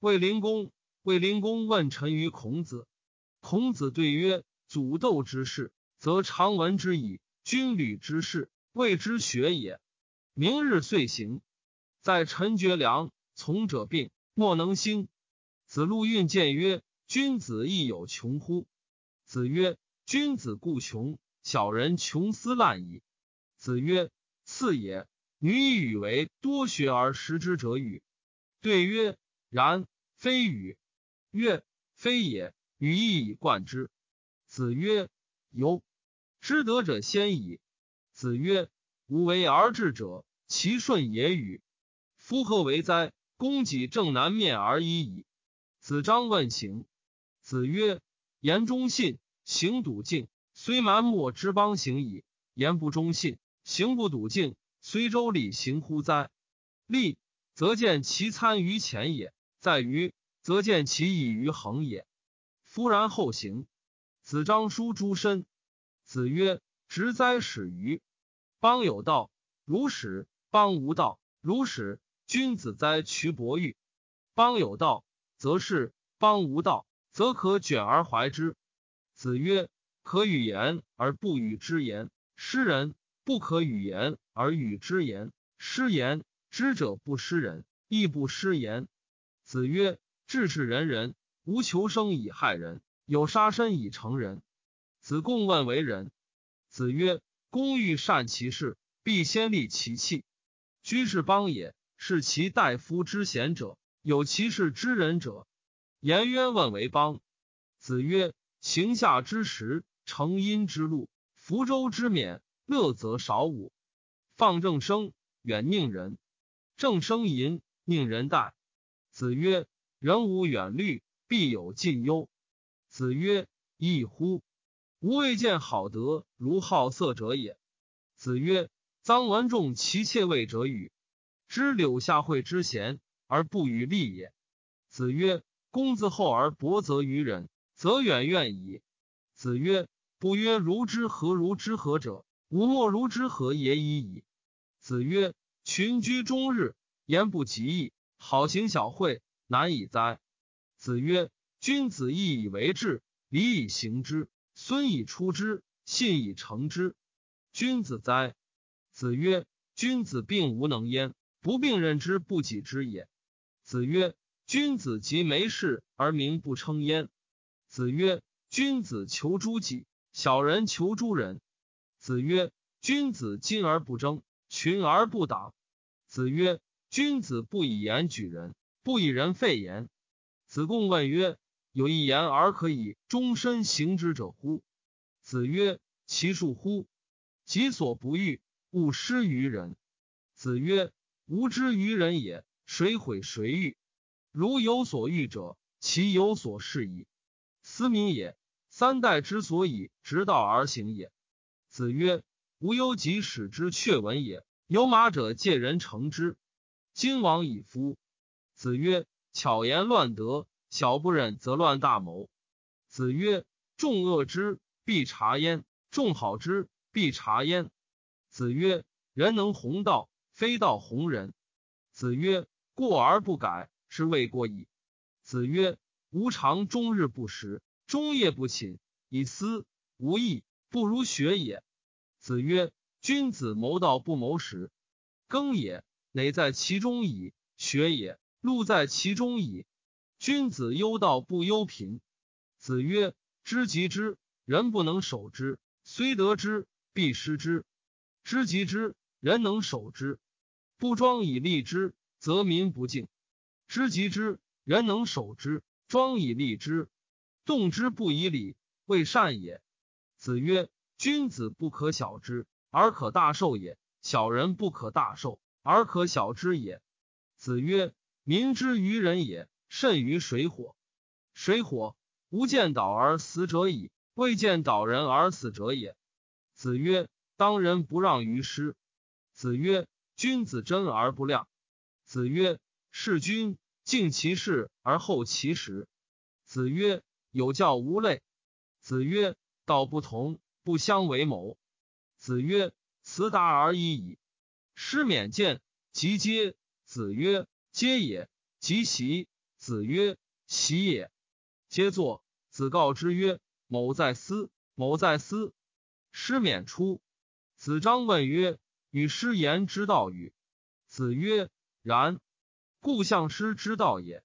卫灵公，卫灵公问臣于孔子。孔子对曰：“祖斗之事，则常闻之矣；军旅之事，谓之学也。”明日遂行。在陈绝粮，从者病，莫能兴。子路运见曰：“君子亦有穷乎？”子曰：“君子固穷，小人穷斯滥矣。”子曰：“次也。女以语为多学而识之者与？”对曰：“然，非与。”曰：“非也。”与义以贯之。子曰：“由知德者先矣。”子曰：“无为而治者，其顺也与？夫何为哉？公己正南面而已矣。”子张问行。子曰：“言忠信，行笃敬，虽蛮貊之邦行矣；言不忠信，行不笃敬，虽周礼行乎哉？立则见其参于前也，在于则见其以于恒也。”夫然后行。子张书诸身。子曰：“直哉始于邦有道，如始；邦无道，如始。君子哉渠伯玉。邦有道，则是；邦无道，则可卷而怀之。”子曰：“可与言而不与之言，失人；不可与言而与之言，失言。知者不失人，亦不失言。”子曰：“治是仁人。”无求生以害人，有杀身以成仁。子贡问为人。子曰：公欲善其事，必先利其器。居士邦也，是其大夫之贤者，有其事之仁者。颜渊问为邦。子曰：行下之时，成阴之路，福州之冕，乐则少武。放正生，远宁人。正生淫，宁人待。子曰：人无远虑。必有近忧。子曰：“亦乎！吾未见好德如好色者也。”子曰：“臧文仲其妾位者与？知柳下惠之贤而不与利也。”子曰：“公自厚而薄责于人，则远怨矣。”子曰：“不曰如之何如之何者，吾莫如之何也已矣。”子曰：“群居终日，言不及义，好行小惠，难以哉！”子曰：“君子义以为质，礼以行之，孙以出之，信以成之。君子哉！”子曰：“君子病无能焉，不病人之不己知也。”子曰：“君子及没事而名不称焉。”子曰：“君子求诸己，小人求诸人。”子曰：“君子矜而不争，群而不党。”子曰：“君子不以言举人，不以人废言。”子贡问曰：“有一言而可以终身行之者乎？”子曰：“其恕乎！己所不欲，勿施于人。”子曰：“吾之于人也，谁毁谁欲？如有所欲者，其有所是矣。斯民也，三代之所以直道而行也。”子曰：“无忧及使之却闻也。有马者借人乘之，今往矣夫。”子曰。巧言乱德，小不忍则乱大谋。子曰：“众恶之，必察焉；众好之，必察焉。”子曰：“人能弘道，非道弘人。”子曰：“过而不改，是谓过矣。”子曰：“吾尝终日不食，终夜不寝，以思无益，不如学也。”子曰：“君子谋道不谋食，耕也，馁在其中矣；学也。”路在其中矣。君子忧道不忧贫。子曰：“知及之，人不能守之；虽得之，必失之。知及之，人能守之。不庄以利之，则民不敬；知及之，人能守之。庄以利之，动之不以礼，未善也。”子曰：“君子不可小之，而可大受也；小人不可大受，而可小之也。”子曰。民之于人也，甚于水火。水火，无见导而死者矣，未见导人而死者也。子曰：当仁不让于师。子曰：君子真而不亮。子曰：事君敬其事而后其实。子曰：有教无类。子曰：道不同，不相为谋。子曰：辞达而已矣。师免见，即接。子曰。皆也，及习子曰：“其也。”皆作。子告之曰：“某在思，某在思。”师免出。子张问曰：“与师言之道与？”子曰：“然。故相师之道也。”